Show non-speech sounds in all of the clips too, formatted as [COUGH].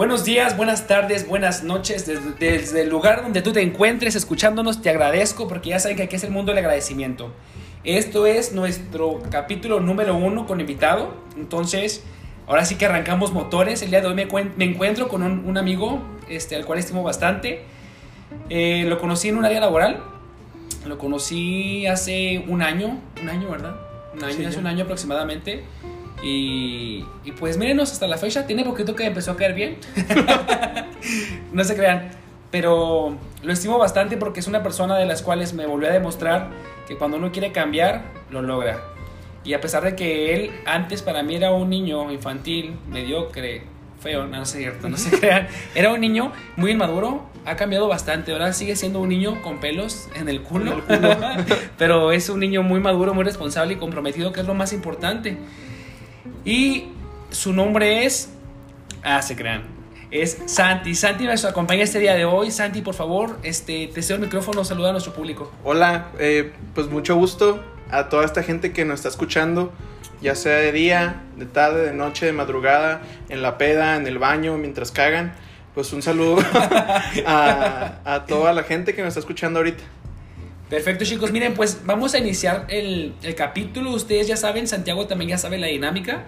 Buenos días, buenas tardes, buenas noches. Desde, desde, el lugar donde tú te encuentres escuchándonos, te agradezco porque ya saben que aquí es el mundo del agradecimiento. Esto es nuestro capítulo número uno con invitado. Entonces, ahora sí que arrancamos motores. El día de hoy me, me encuentro con un, un, amigo este, al cual estimo bastante. Eh, lo conocí en un área laboral. Lo conocí hace un año. Un año, ¿verdad? Un año, sí, hace un año aproximadamente. Y, y, pues mírenos hasta la fecha, tiene poquito que empezó a caer bien. [LAUGHS] no se crean. Pero lo estimo bastante porque es una persona de las cuales me volvió a demostrar que cuando uno quiere cambiar, lo logra. Y a pesar de que él antes para mí era un niño infantil, mediocre, feo, no, no es cierto, no se crean. Era un niño muy inmaduro, ha cambiado bastante. Ahora sigue siendo un niño con pelos en el culo, el culo. [LAUGHS] pero es un niño muy maduro, muy responsable y comprometido, que es lo más importante. Y su nombre es. Ah, se crean. Es Santi. Santi nos acompaña este día de hoy. Santi, por favor, este, te cedo el micrófono, saluda a nuestro público. Hola, eh, pues mucho gusto a toda esta gente que nos está escuchando, ya sea de día, de tarde, de noche, de madrugada, en la peda, en el baño, mientras cagan. Pues un saludo [LAUGHS] a, a toda la gente que nos está escuchando ahorita. Perfecto, chicos. Miren, pues vamos a iniciar el, el, capítulo. Ustedes ya saben, Santiago también ya sabe la dinámica.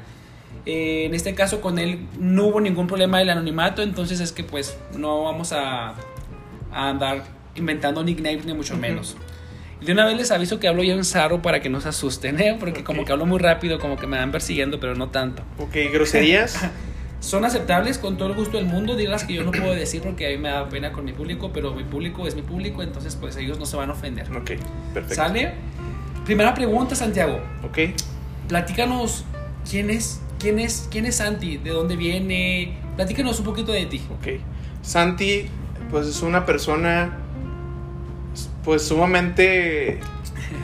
Eh, en este caso, con él no hubo ningún problema del anonimato, entonces es que pues no vamos a, a andar inventando nicknames ni mucho menos. De una vez les aviso que hablo yo en sarro para que no se asusten, ¿eh? porque okay. como que hablo muy rápido, como que me van persiguiendo, pero no tanto. Ok, groserías. [LAUGHS] Son aceptables con todo el gusto del mundo, digas que yo no puedo decir porque a mí me da pena con mi público, pero mi público es mi público, entonces pues ellos no se van a ofender. Ok, perfecto. ¿Sale? Primera pregunta, Santiago. Ok. Platícanos quién es, quién es, quién es Santi, de dónde viene, platícanos un poquito de ti. Ok. Santi, pues es una persona, pues sumamente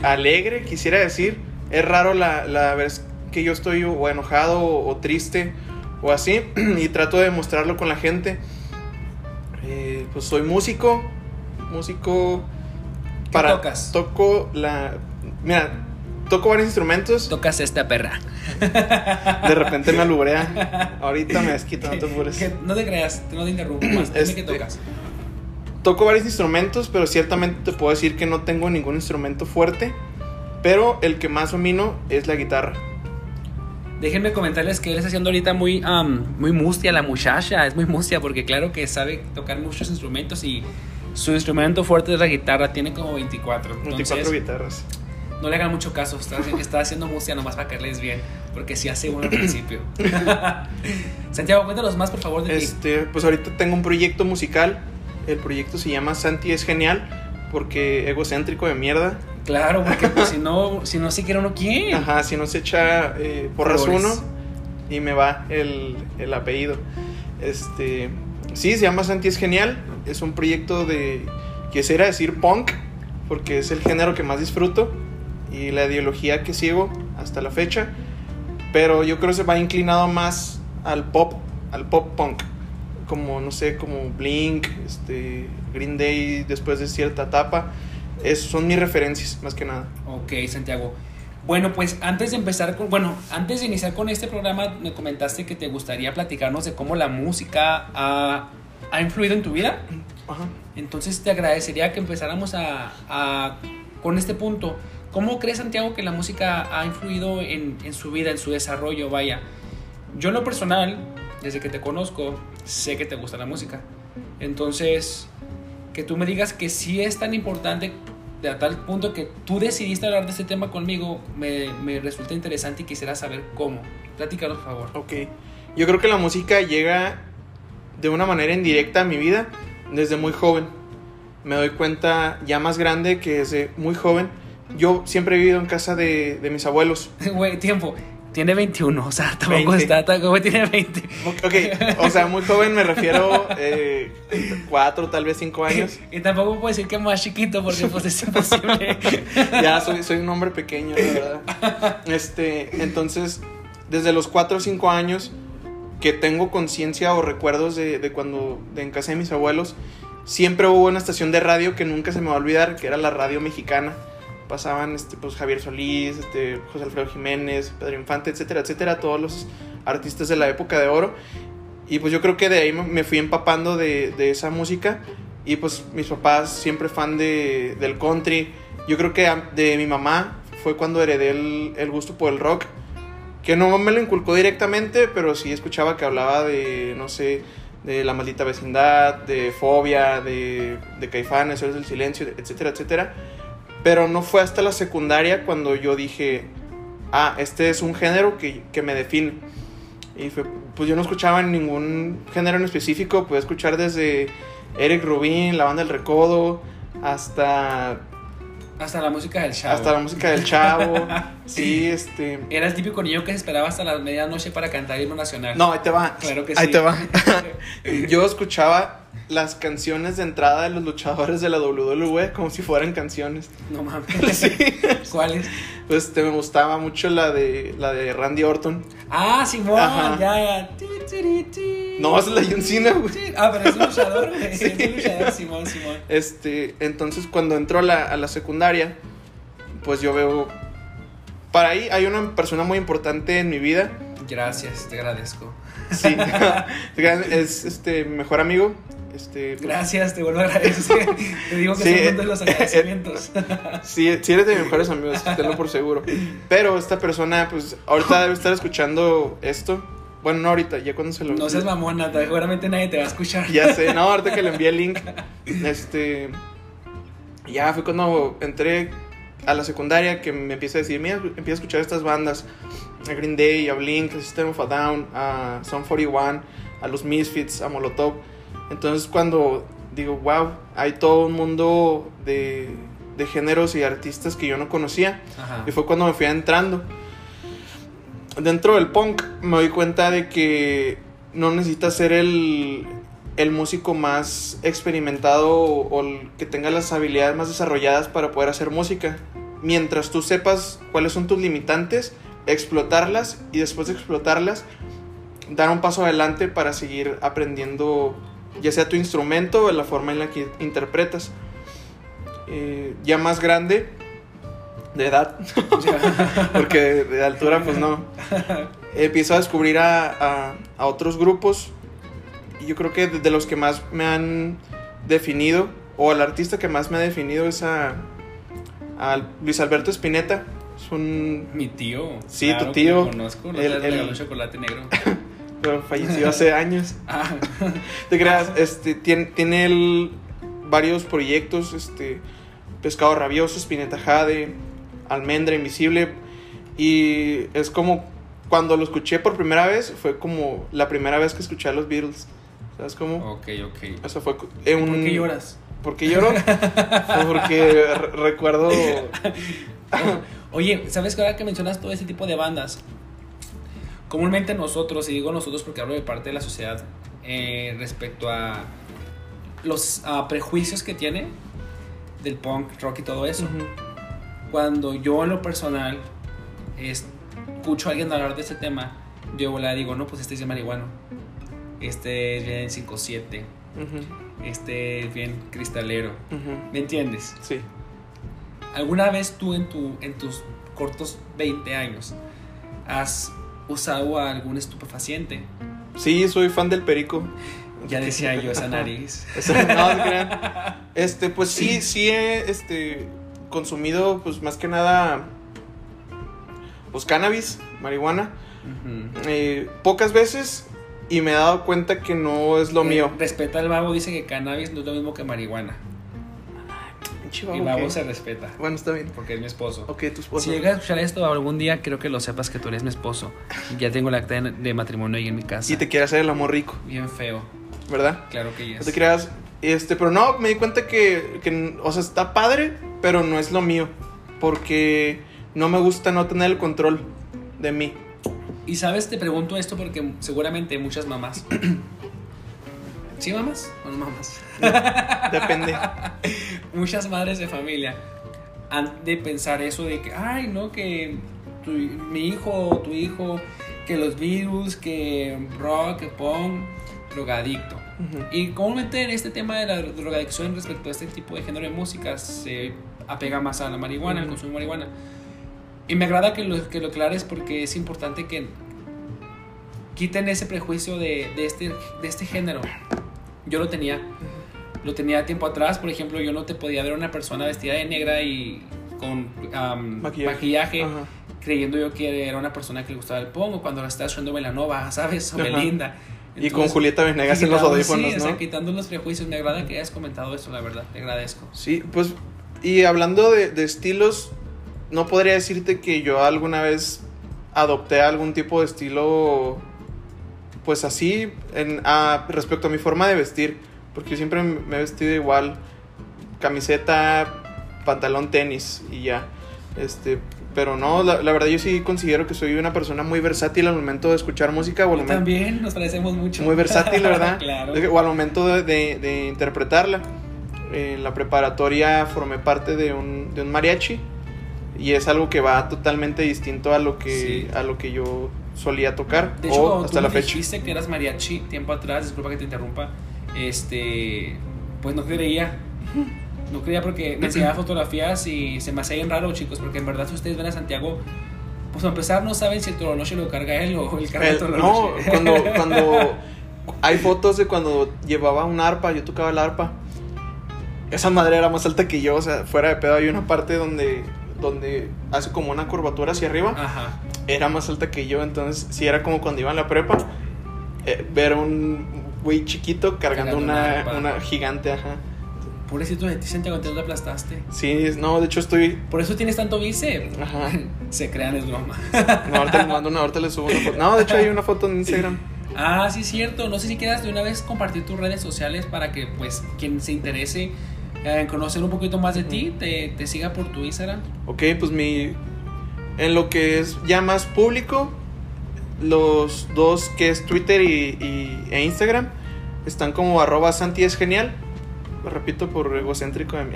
alegre, quisiera decir. Es raro la, la vez que yo estoy o enojado o, o triste o así [CLEARS THROAT] y trato de demostrarlo con la gente. Eh, pues soy músico, músico para tocas? toco la mira, toco varios instrumentos. Tocas esta perra. [LAUGHS] De repente me alubrea. Ahorita me desquito, no te apures. No te creas, no te interrumpo más. Dime Este, qué tocas. Toco varios instrumentos, pero ciertamente te puedo decir que no tengo ningún instrumento fuerte. Pero el que más domino es la guitarra. Déjenme comentarles que él está haciendo ahorita muy, um, muy mustia la muchacha, es muy mustia porque claro que sabe tocar muchos instrumentos y su instrumento fuerte es la guitarra, tiene como 24. 24 guitarras. No le hagan mucho caso, está, está haciendo mustia nomás para que les bien, porque si hace uno al principio. [LAUGHS] Santiago, cuéntanos más por favor de este, ti. Pues ahorita tengo un proyecto musical, el proyecto se llama Santi es genial, porque egocéntrico de mierda. Claro, porque pues, [LAUGHS] si no, si no se quiere uno, ¿quién? Ajá, si no se echa eh, porras uno y me va el, el, apellido. Este, sí, se llama Santi es genial. Es un proyecto de, quisiera decir punk, porque es el género que más disfruto y la ideología que sigo hasta la fecha. Pero yo creo que se va inclinado más al pop, al pop punk. Como, no sé, como Blink, este, Green Day, después de cierta etapa. Es, son mis referencias, más que nada. Ok, Santiago. Bueno, pues antes de empezar con, bueno, antes de iniciar con este programa, me comentaste que te gustaría platicarnos de cómo la música ha, ha influido en tu vida. Ajá. Entonces te agradecería que empezáramos a, a, con este punto. ¿Cómo crees, Santiago, que la música ha influido en, en su vida, en su desarrollo? Vaya, yo en lo personal, desde que te conozco, sé que te gusta la música. Entonces, que tú me digas que sí es tan importante de a tal punto que tú decidiste hablar de este tema conmigo, me, me resulta interesante y quisiera saber cómo. Platícanos, por favor. Ok. Yo creo que la música llega de una manera indirecta a mi vida desde muy joven. Me doy cuenta ya más grande que desde muy joven. Yo siempre he vivido en casa de, de mis abuelos. [LAUGHS] Güey, tiempo. Tiene 21, o sea, [LAUGHS] tampoco 20. está tan como tiene 20. Ok, o sea, muy joven me refiero eh, 4, tal vez 5 años. [LAUGHS] Y tampoco puedo decir que más chiquito porque pues es imposible. [LAUGHS] ya, soy, soy un hombre pequeño, la verdad. Este, entonces, desde los 4 o 5 años que tengo conciencia o recuerdos de, de cuando, de en casa de mis abuelos, siempre hubo una estación de radio que nunca se me va a olvidar, que era la radio mexicana pasaban este, pues, Javier Solís, este, José Alfredo Jiménez, Pedro Infante, etcétera, etcétera, todos los artistas de la época de oro. Y pues yo creo que de ahí me fui empapando de, de esa música. Y pues mis papás siempre fan de, del country. Yo creo que de mi mamá fue cuando heredé el, el, gusto por el rock. Que no me lo inculcó directamente, pero sí escuchaba que hablaba de, no sé, de La Maldita Vecindad, de Fobia, de, de Caifanes, del Silencio, etcétera, etcétera. Pero no fue hasta la secundaria cuando yo dije, ah, este es un género que, que me define. Y fue, pues yo no escuchaba ningún género en específico, pude escuchar desde Eric Rubin, la banda del Recodo, hasta hasta la música del chavo. Hasta la música del chavo. [LAUGHS] sí, este. Era el típico niño que se esperaba hasta la medianoche para cantar el himno nacional. No, ahí te va. Claro que ahí sí. te va. [LAUGHS] [LAUGHS] Yo escuchaba las canciones de entrada de los luchadores de la WWE como si fueran canciones. No mames. Sí. ¿Cuáles? Pues te me gustaba mucho la de la de Randy Orton. Ah, Simón, Ajá. ya, ya. No, es la de John Cena, güey. Sí, Ah, pero es un luchador, [LAUGHS] güey. Sí. Es un luchador, Simón, Simón. Este, entonces cuando entro a la, a la secundaria, pues yo veo. Para ahí hay una persona muy importante en mi vida. Gracias, te agradezco. Sí. [LAUGHS] [LAUGHS] es este mejor amigo. Este, pues, Gracias, te vuelvo a agradecer. Te digo que Sí, son uno de los eh, agradecimientos. Sí, sí eres de mis mejores amigos, tenlo por seguro. Pero esta persona, pues, ahorita debe estar escuchando esto. Bueno, no ahorita, ya cuando se lo... No seas mamona, seguramente nadie te va a escuchar. Ya sé, no, [LAUGHS] ahorita que le envié el link. Este... Ya fue cuando entré a la secundaria que me empieza a decir, mira, empieza a escuchar estas bandas. A Green Day, a Blink, a System of a Down, a Son 41, a los Misfits, a Molotov. Entonces cuando digo, wow, hay todo un mundo de, de géneros y artistas que yo no conocía. Ajá. Y fue cuando me fui entrando. Dentro del punk me doy cuenta de que no necesitas ser el, el músico más experimentado o, el que tenga las habilidades más desarrolladas para poder hacer música. Mientras tú sepas cuáles son tus limitantes, explotarlas y después de explotarlas, dar un paso adelante para seguir aprendiendo ya sea tu instrumento o la forma en la que interpretas. Eh, ya más grande, de edad, [LAUGHS] porque de altura pues no. Empiezo a descubrir a, a, a otros grupos y yo creo que de, los que más me han definido, o el artista que más me ha definido es a, a Luis Alberto Spinetta. Es un... Mi tío. Sí, tu que tío. lo conozco, no El- el, el- regaló chocolate negro. [LAUGHS] pero falleció hace [LAUGHS] años. Ah, Te creas, este, tiene, tiene él varios proyectos, este, Pescado Rabioso, Spinetta Jade, Almendra Invisible, y es como, cuando lo escuché por primera vez, fue como la primera vez que escuché a los Beatles, ¿sabes cómo? ok, ok. O sea, fue eh, un... ¿Por qué lloras? ¿Por qué lloro? Fue porque re- recuerdo... [LAUGHS] Oye, ¿sabes que ahora que mencionas todo ese tipo de bandas? Comúnmente nosotros, y digo nosotros porque hablo de parte de la sociedad, eh, respecto a los prejuicios que tiene del punk, rock y todo eso. Cuando yo en lo personal escucho a alguien hablar de ese tema, yo le digo, no, pues este es de marihuano. Este es bien 5-7. ujú, Este es bien cristalero. ¿Me entiendes? Sí. ¿Alguna vez tú en, tu, en tus cortos 20 años has usado algún estupefaciente? Sí, soy fan del perico. Ya decía yo esa nariz. [LAUGHS] No. [LAUGHS] Este, pues sí, sí este, consumido, pues más que nada, pues cannabis, marihuana, eh, pocas veces y me he dado cuenta que no es lo Eh, mío. Respeta al babo, dice que cannabis no es lo mismo que marihuana. Pinche Y babo, se respeta, Bueno, está bien. porque es mi esposo. Ok, tu esposo. Si llegas a escuchar esto algún día, quiero que lo sepas que tú eres mi esposo. Ya tengo la acta de, matrimonio ahí en mi casa. Y te quiere hacer el amor rico, Bien feo, ¿verdad? claro que yes. te creas. Este, pero no, me di cuenta que, que, o sea, está padre, pero no es lo mío. Porque no me gusta no tener el control de mí. Y sabes, te pregunto esto porque seguramente muchas mamás. [CLEARS THROAT] ¿Sí, mamás? ¿O no mamás? Depende. [LAUGHS] muchas madres de familia han de pensar eso de que, ay, no, que tu- mi hijo o tu hijo, que los virus, que rock, que punk, drogadicto. Y comúnmente en este tema de la drogadicción respecto a este tipo de género de música se apega más a la marihuana, al Ujú. consumo de marihuana. Y me agrada que lo, que lo aclares porque es importante que quiten ese prejuicio de, de, este, de este género. Yo lo tenía. Lo tenía tiempo atrás, por ejemplo, yo no te podía ver una persona vestida de negra y con maquillaje, creyendo yo que era una persona que le gustaba el pongo cuando la estaba haciendo Velanova, [LAUGHS] ¿sabes? O Belinda. Y con Julieta Venegas en los audífonos, sí, o sea, quitando los prejuicios. Me agrada que hayas comentado eso, la verdad. Te agradezco. Sí, pues, y hablando de, de estilos, no podría decirte que yo alguna vez adopté algún tipo de estilo, pues así, en, respecto a mi forma de vestir, porque siempre me he vestido igual, camiseta, pantalón, tenis y ya. Este, pero no, la, verdad yo sí considero que soy una persona muy versátil al momento de escuchar música. O también nos parecemos mucho. Muy versátil, ¿verdad? [LAUGHS] claro. O al momento de, de, interpretarla. En la preparatoria formé parte de un, de un mariachi y es algo que va totalmente distinto a lo que a lo que yo solía tocar de hecho, hasta tú la fecha dijiste que eras mariachi tiempo atrás disculpa que te interrumpa este pues no creía no creía porque me enseñaba fotografías y se me hacía bien raro chicos porque en verdad si ustedes ven a Santiago pues a empezar no saben si el Tololoche lo carga él o el carga el, no cuando [LAUGHS] cuando hay fotos de cuando llevaba un arpa yo tocaba el arpa esa madre era más alta que yo o sea fuera de pedo hay una parte donde donde hace como una curvatura hacia arriba, ajá. era más alta que yo, entonces si era como cuando iba en la prepa, eh, ver un güey chiquito cargando, una, una, gigante, ajá. Pobrecito de ti, Santiago, te lo aplastaste. Sí, no, de hecho estoy... Por eso tienes tanto bíceps. Ajá. [LAUGHS] Se crean, es broma. no, ahorita les mando una, ahorita les subo una foto. No, de hecho hay una foto en [LAUGHS] Instagram. Ah, sí, cierto. No sé si quieras de una vez compartir tus redes sociales para que, pues, quien se interese eh, conocer un poquito más de ti, te, te, siga por tu Instagram. Ok, pues mi. En lo que es ya más público, los dos que es Twitter y, e Instagram están como arroba Santi es genial. Lo repito por egocéntrico de mi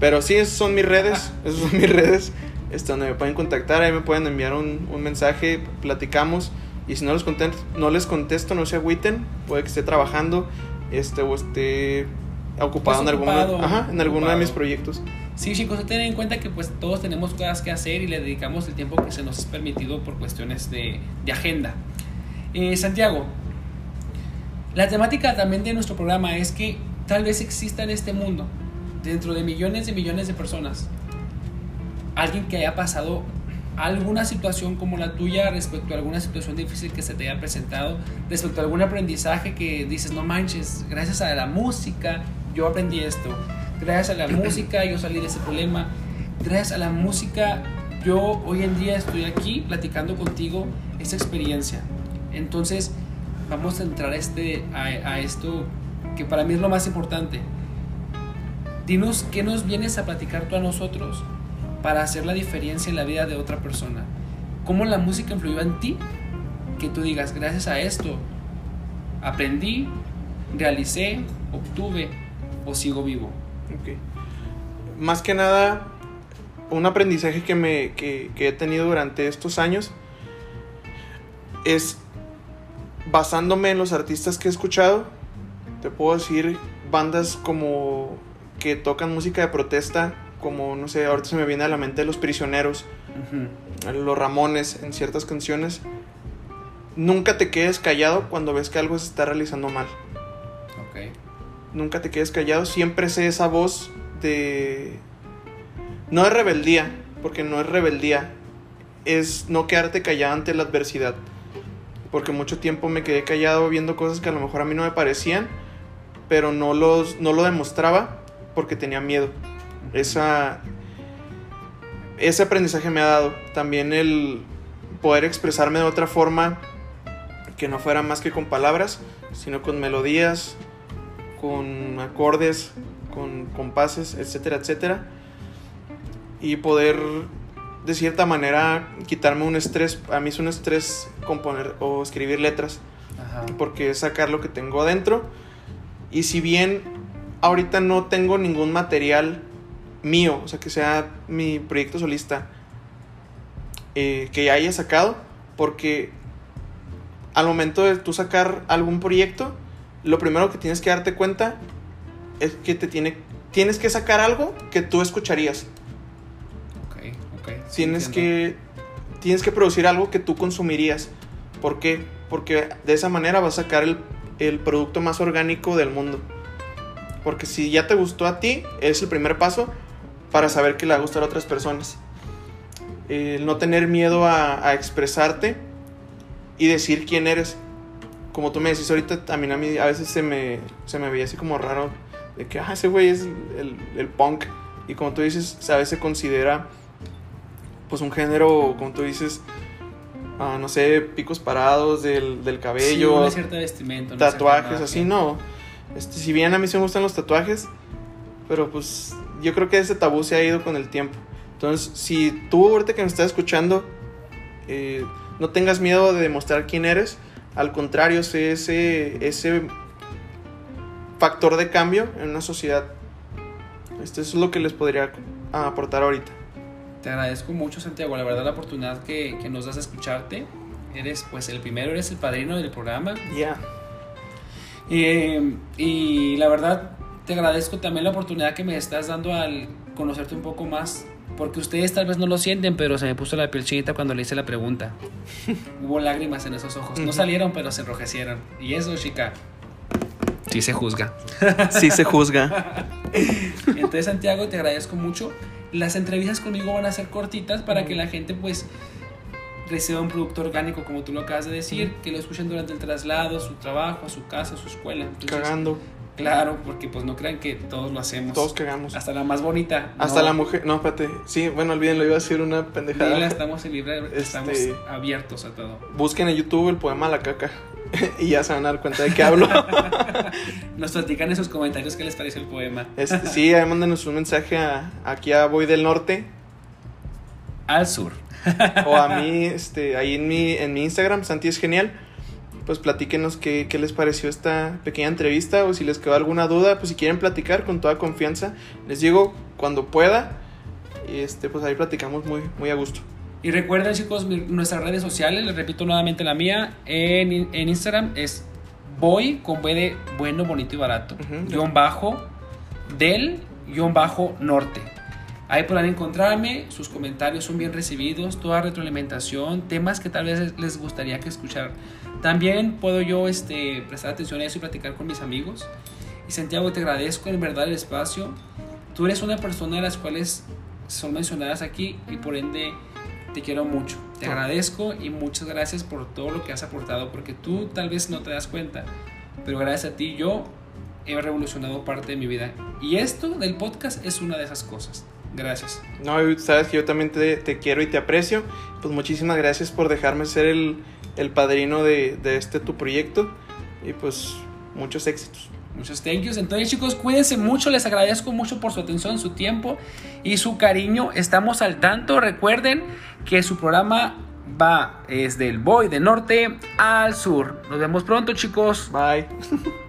Pero sí, esas son mis redes. esas son mis redes. Este, donde me pueden contactar, ahí me pueden enviar un, un mensaje, platicamos. Y si no les contesto, no les contesto, no se agüiten. Puede que esté trabajando este, o esté ocupado, en, alguno, ajá, en alguno de mis proyectos. Sí, chicos, tener en cuenta que pues todos tenemos cosas que hacer y le dedicamos el tiempo que se nos es permitido por cuestiones de, de agenda. Eh, Santiago, la temática también de nuestro programa es que tal vez exista en este mundo, dentro de millones y millones de personas, alguien que haya pasado alguna situación como la tuya respecto a alguna situación difícil que se te haya presentado, respecto a algún aprendizaje que dices, no manches, gracias a la música yo aprendí esto. Gracias a la [CLEARS THROAT] música yo salí de ese problema. Gracias a la música yo hoy en día estoy aquí platicando contigo esa experiencia. Entonces vamos a entrar a, este, a, esto que para mí es lo más importante. Dinos qué nos vienes a platicar tú a nosotros para hacer la diferencia en la vida de otra persona. ¿Cómo la música influyó en ti? Que tú digas, gracias a esto, aprendí, realicé, obtuve o sigo vivo. Okay. Más que nada, un aprendizaje que, me, que, he tenido durante estos años es basándome en los artistas que he escuchado, te puedo decir bandas como que tocan música de protesta, como no sé, ahorita se me viene a la mente Los Prisioneros, Los Ramones en ciertas canciones. Nunca te quedes callado cuando ves que algo se está realizando mal nunca te quedes callado, siempre sé esa voz de... No es rebeldía, porque no es rebeldía, es no quedarte callado ante la adversidad. Porque mucho tiempo me quedé callado viendo cosas que a lo mejor a mí no me parecían, pero no, los, no lo demostraba porque tenía miedo. Esa, ese aprendizaje me ha dado. También el poder expresarme de otra forma que no fuera más que con palabras, sino con melodías, con acordes, con compases, etcétera, etcétera. Y poder de cierta manera quitarme un estrés. A mí es un estrés componer o escribir letras. Porque es sacar lo que tengo adentro. Y si bien ahorita no tengo ningún material mío, o sea, que sea mi proyecto solista, eh, que ya haya sacado, porque al momento de tú sacar algún proyecto, lo primero que tienes que darte cuenta es que te tiene, tienes que sacar algo que tú escucharías. Ok, ok. tienes, que, tienes que producir algo que tú consumirías. ¿Por qué? porque de esa manera vas a sacar el, el producto más orgánico del mundo. Porque si ya te gustó a ti, es el primer paso para saber que le va a gustar a otras personas. No tener miedo a, a expresarte y decir quién eres. Como tú me decís ahorita, también a mí a veces se me, se me veía así como raro. De que, ah, ese güey es el, el punk. Y como tú dices, a veces se considera pues un género, como tú dices, no sé, picos parados del, del cabello. Sí, una cierta vestimenta. una tatuajes, cierta así, no. Este, si bien a mí sí me gustan los tatuajes, pero pues yo creo que ese tabú se ha ido con el tiempo. Entonces, si tú ahorita que me estás escuchando, eh, no tengas miedo de demostrar quién eres, al contrario, sé ese, ese factor de cambio en una sociedad. Esto es lo que les podría aportar ahorita. Te agradezco mucho, Santiago, la verdad, la oportunidad que, que nos das a escucharte. Eres, pues, el primero, eres el padrino del programa. Ya. Eh, y la verdad, te agradezco también la oportunidad que me estás dando al conocerte un poco más. Porque ustedes tal vez no lo sienten, pero se me puso la piel chinita cuando le hice la pregunta. [LAUGHS] Hubo lágrimas en esos ojos. No salieron, pero se enrojecieron. Y eso, chica, sí se juzga. [LAUGHS] Sí se juzga. Entonces, Santiago, te agradezco mucho. Las entrevistas conmigo van a ser cortitas para que la gente, pues, reciba un producto orgánico, como tú lo acabas de decir, que lo escuchen durante el traslado, su trabajo, a su casa, a su escuela. Entonces, Cagando. Claro, porque pues no crean que todos lo hacemos. Todos cagamos. Hasta la más bonita. Hasta no. la mujer. No, espérate. Sí, bueno, olvídenlo, iba a decir una pendejada. Dila, estamos en libre, Este- estamos abiertos a todo. Busquen en YouTube el poema La caca. [LAUGHS] y ya se van a dar cuenta de qué hablo. [LAUGHS] Nos platican en sus comentarios qué les pareció el poema. Este, [LAUGHS] sí, ahí mándenos un mensaje a, aquí a Voy del Norte. Al sur. O a mí, este, ahí en mi, en mi Instagram, Santi es genial. Pues platíquenos qué, qué les pareció esta pequeña entrevista. O si les quedó alguna duda, pues si quieren platicar con toda confianza. Les digo cuando pueda. Y este, pues ahí platicamos muy, muy a gusto. Y recuerden, chicos, nuestras redes sociales, les repito nuevamente la mía, en, en Instagram es voy con B de bueno, bonito y barato, Ujú. guion bajo, del, guion bajo, norte. Ahí podrán encontrarme, sus comentarios son bien recibidos, toda retroalimentación, temas que tal vez les gustaría que escuchar. También puedo yo este, prestar atención a eso y platicar con mis amigos. Y Santiago, te agradezco en verdad el espacio. Tú eres una persona de las cuales son mencionadas aquí y por ende te quiero mucho. Te agradezco y muchas gracias por todo lo que has aportado porque tú tal vez no te das cuenta, pero gracias a ti yo he revolucionado parte de mi vida. Y esto del podcast es una de esas cosas. Gracias. No, sabes que yo también te, te quiero y te aprecio. Pues muchísimas gracias por dejarme ser el, el padrino de, de este tu proyecto. Y pues muchos éxitos. Muchos thank yous. Entonces, chicos, cuídense mucho. Les agradezco mucho por su atención, su tiempo y su cariño. Estamos al tanto. Recuerden que su programa va desde el Boy de norte al sur. Nos vemos pronto, chicos. Bye. [LAUGHS]